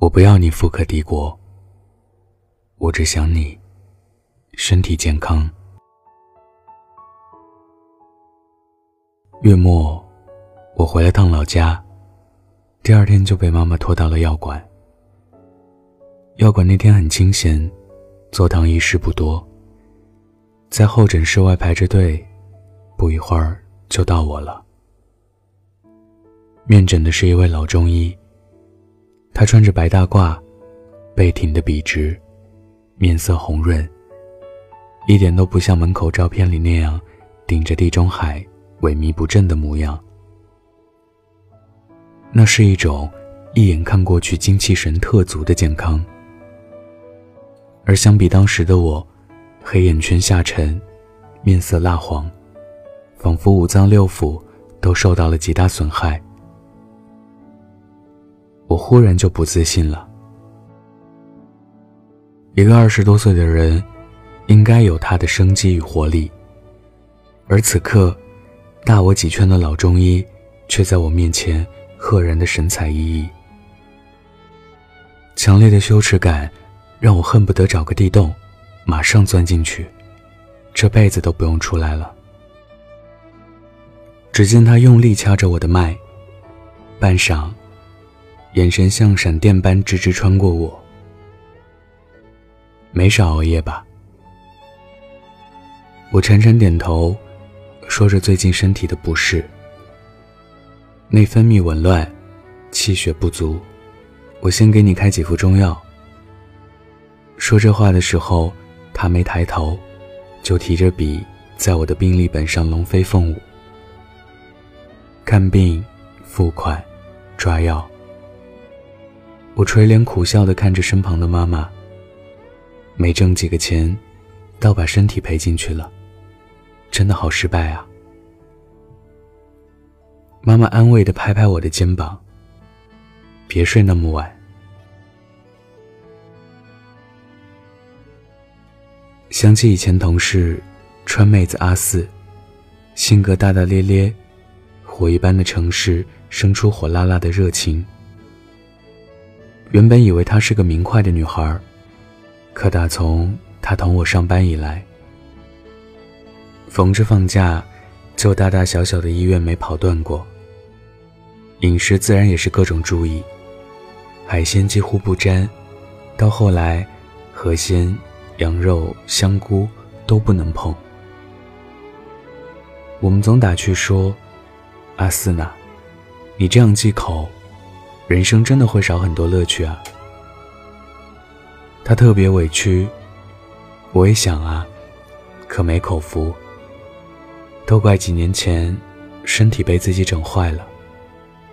我不要你富可敌国，我只想你身体健康。月末，我回了趟老家，第二天就被妈妈拖到了药馆。药馆那天很清闲，坐堂医师不多，在候诊室外排着队，不一会儿就到我了。面诊的是一位老中医。他穿着白大褂，背挺得笔直，面色红润，一点都不像门口照片里那样顶着地中海萎靡不振的模样。那是一种一眼看过去精气神特足的健康。而相比当时的我，黑眼圈下沉，面色蜡黄，仿佛五脏六腑都受到了极大损害。我忽然就不自信了。一个二十多岁的人，应该有他的生机与活力，而此刻，大我几圈的老中医，却在我面前赫然的神采奕奕。强烈的羞耻感，让我恨不得找个地洞，马上钻进去，这辈子都不用出来了。只见他用力掐着我的脉，半晌。眼神像闪电般直直穿过我，没少熬夜吧？我沉沉点头，说着最近身体的不适，内分泌紊乱，气血不足。我先给你开几副中药。说这话的时候，他没抬头，就提着笔在我的病历本上龙飞凤舞。看病，付款，抓药。我垂脸苦笑的看着身旁的妈妈。没挣几个钱，倒把身体赔进去了，真的好失败啊！妈妈安慰的拍拍我的肩膀。别睡那么晚。想起以前同事，川妹子阿四，性格大大咧咧，火一般的城市生出火辣辣的热情。原本以为她是个明快的女孩，可打从她同我上班以来，逢着放假，就大大小小的医院没跑断过。饮食自然也是各种注意，海鲜几乎不沾，到后来，河鲜、羊肉、香菇都不能碰。我们总打趣说：“阿四呢，你这样忌口。”人生真的会少很多乐趣啊！他特别委屈，我也想啊，可没口福。都怪几年前身体被自己整坏了，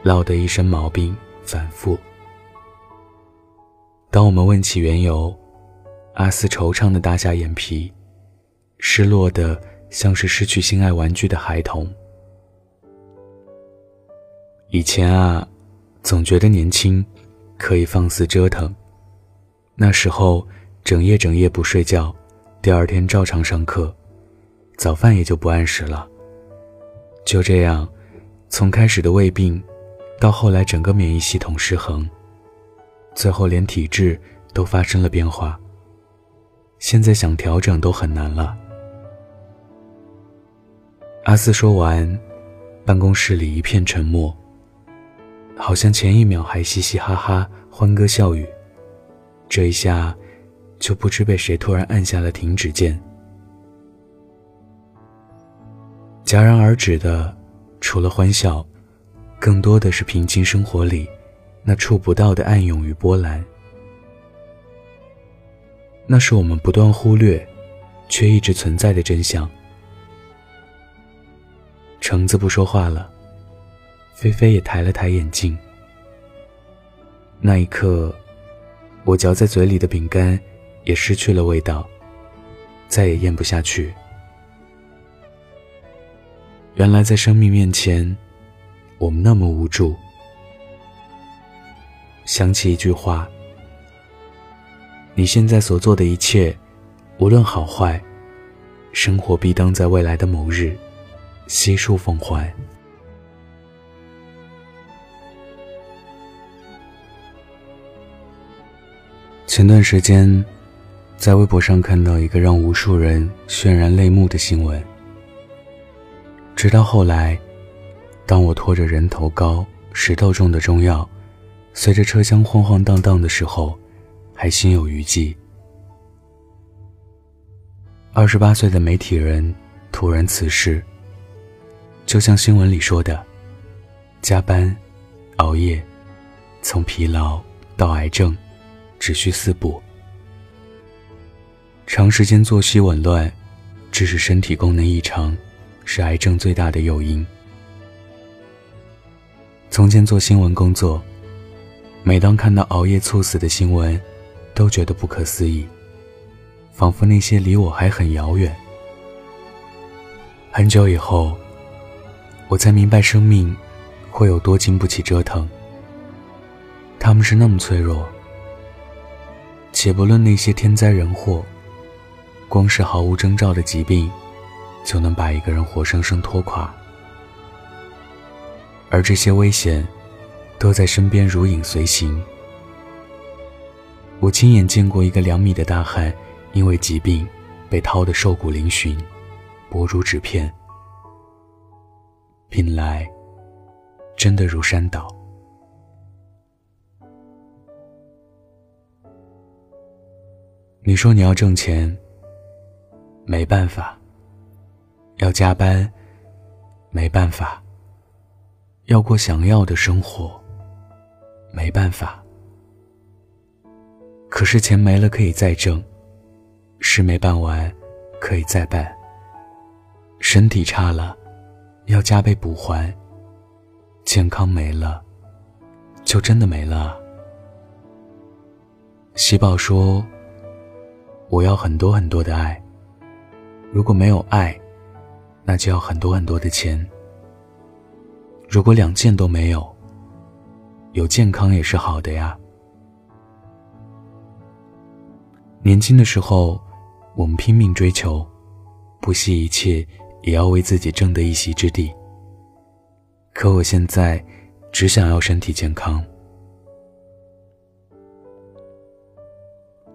落得一身毛病反复。当我们问起缘由，阿四惆怅的耷下眼皮，失落的像是失去心爱玩具的孩童。以前啊。总觉得年轻，可以放肆折腾。那时候整夜整夜不睡觉，第二天照常上课，早饭也就不按时了。就这样，从开始的胃病，到后来整个免疫系统失衡，最后连体质都发生了变化。现在想调整都很难了。阿四说完，办公室里一片沉默。好像前一秒还嘻嘻哈哈、欢歌笑语，这一下就不知被谁突然按下了停止键。戛然而止的，除了欢笑，更多的是平静生活里那触不到的暗涌与波澜。那是我们不断忽略，却一直存在的真相。橙子不说话了。菲菲也抬了抬眼镜。那一刻，我嚼在嘴里的饼干也失去了味道，再也咽不下去。原来，在生命面前，我们那么无助。想起一句话：“你现在所做的一切，无论好坏，生活必当在未来的某日，悉数奉还。”前段时间，在微博上看到一个让无数人渲然泪目的新闻。直到后来，当我拖着人头高、石头重的中药，随着车厢晃晃荡荡的时候，还心有余悸。二十八岁的媒体人突然辞世，就像新闻里说的，加班、熬夜，从疲劳到癌症。只需四步。长时间作息紊乱，致使身体功能异常，是癌症最大的诱因。从前做新闻工作，每当看到熬夜猝死的新闻，都觉得不可思议，仿佛那些离我还很遥远。很久以后，我才明白生命会有多经不起折腾。他们是那么脆弱。且不论那些天灾人祸，光是毫无征兆的疾病，就能把一个人活生生拖垮。而这些危险，都在身边如影随形。我亲眼见过一个两米的大汉，因为疾病被掏得瘦骨嶙峋，薄如纸片。品来，真的如山倒。你说你要挣钱，没办法；要加班，没办法；要过想要的生活，没办法。可是钱没了可以再挣，事没办完可以再办。身体差了，要加倍补还；健康没了，就真的没了。喜宝说。我要很多很多的爱。如果没有爱，那就要很多很多的钱。如果两件都没有，有健康也是好的呀。年轻的时候，我们拼命追求，不惜一切也要为自己争得一席之地。可我现在，只想要身体健康。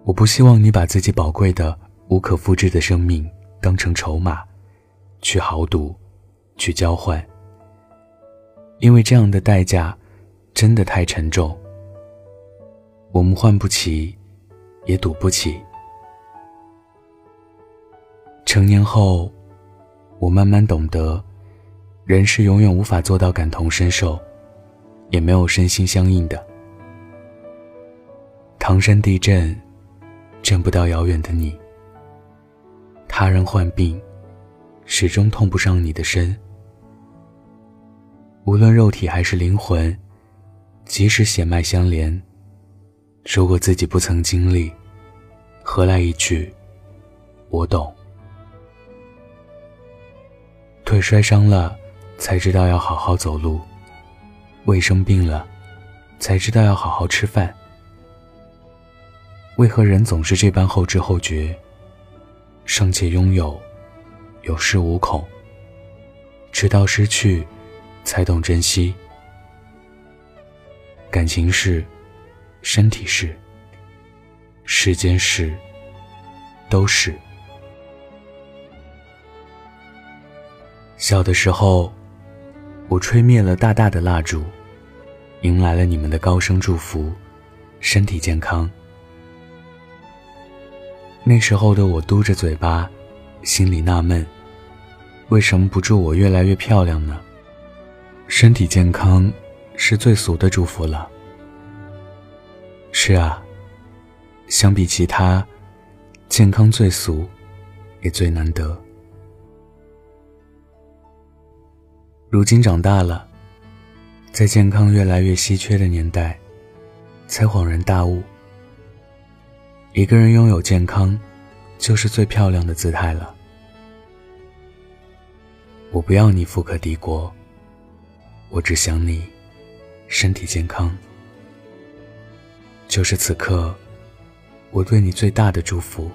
我不希望你把自己宝贵的、无可复制的生命当成筹码，去豪赌，去交换。因为这样的代价真的太沉重，我们换不起，也赌不起。成年后，我慢慢懂得，人是永远无法做到感同身受，也没有身心相应的。唐山地震。见不到遥远的你，他人患病，始终痛不上你的身。无论肉体还是灵魂，即使血脉相连，如果自己不曾经历，何来一句“我懂”？腿摔伤了，才知道要好好走路；胃生病了，才知道要好好吃饭。为何人总是这般后知后觉？尚且拥有，有恃无恐；直到失去，才懂珍惜。感情是，身体是，世间事都是。小的时候，我吹灭了大大的蜡烛，迎来了你们的高声祝福：身体健康。那时候的我嘟着嘴巴，心里纳闷：为什么不祝我越来越漂亮呢？身体健康是最俗的祝福了。是啊，相比其他，健康最俗，也最难得。如今长大了，在健康越来越稀缺的年代，才恍然大悟。一个人拥有健康，就是最漂亮的姿态了。我不要你富可敌国，我只想你身体健康。就是此刻，我对你最大的祝福。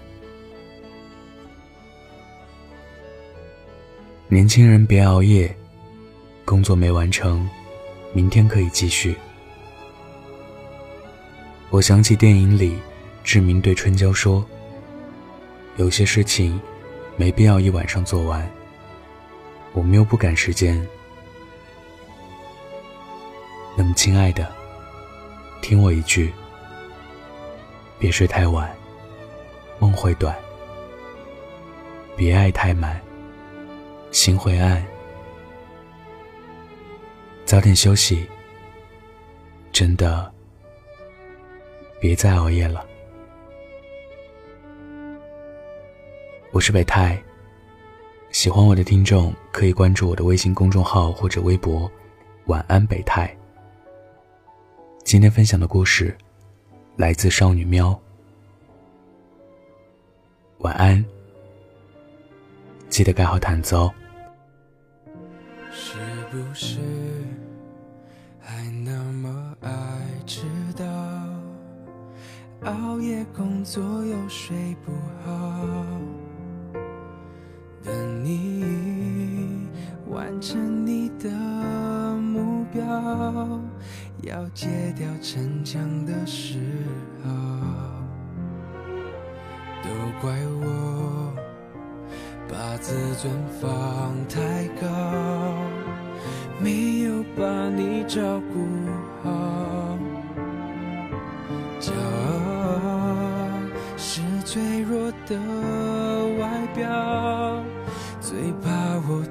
年轻人别熬夜，工作没完成，明天可以继续。我想起电影里。志明对春娇说：“有些事情没必要一晚上做完，我们又不赶时间。那么，亲爱的，听我一句，别睡太晚，梦会短；别爱太满，心会暗。早点休息，真的，别再熬夜了。”我是北太，喜欢我的听众可以关注我的微信公众号或者微博“晚安北太”。今天分享的故事来自少女喵。晚安，记得盖好毯子哦。是不是还那么爱迟到？熬夜工作又睡不好？等你完成你的目标，要戒掉逞强的时候，都怪我把自尊放太高，没有把你照顾好。骄傲是脆弱的外表。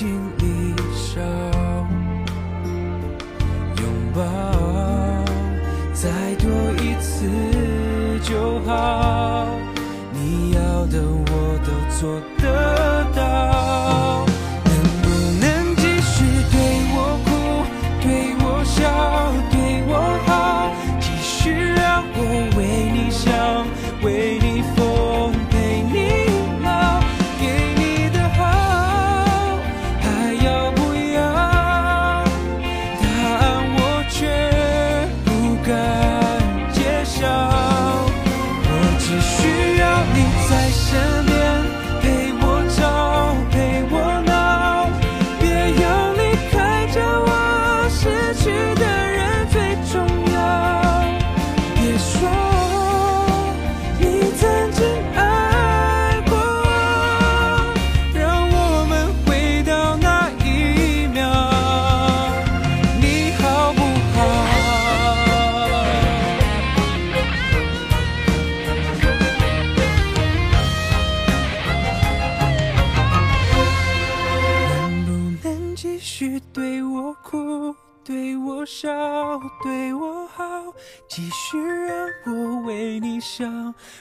心继续让我为你笑，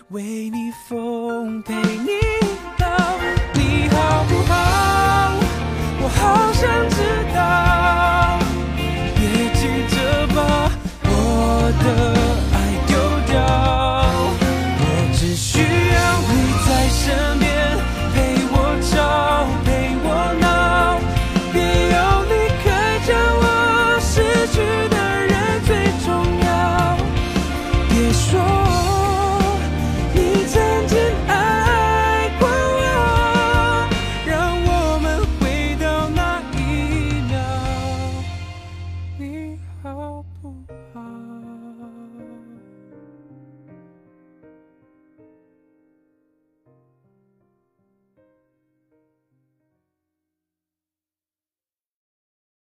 为你疯，陪你到，你好不好？我好想知道，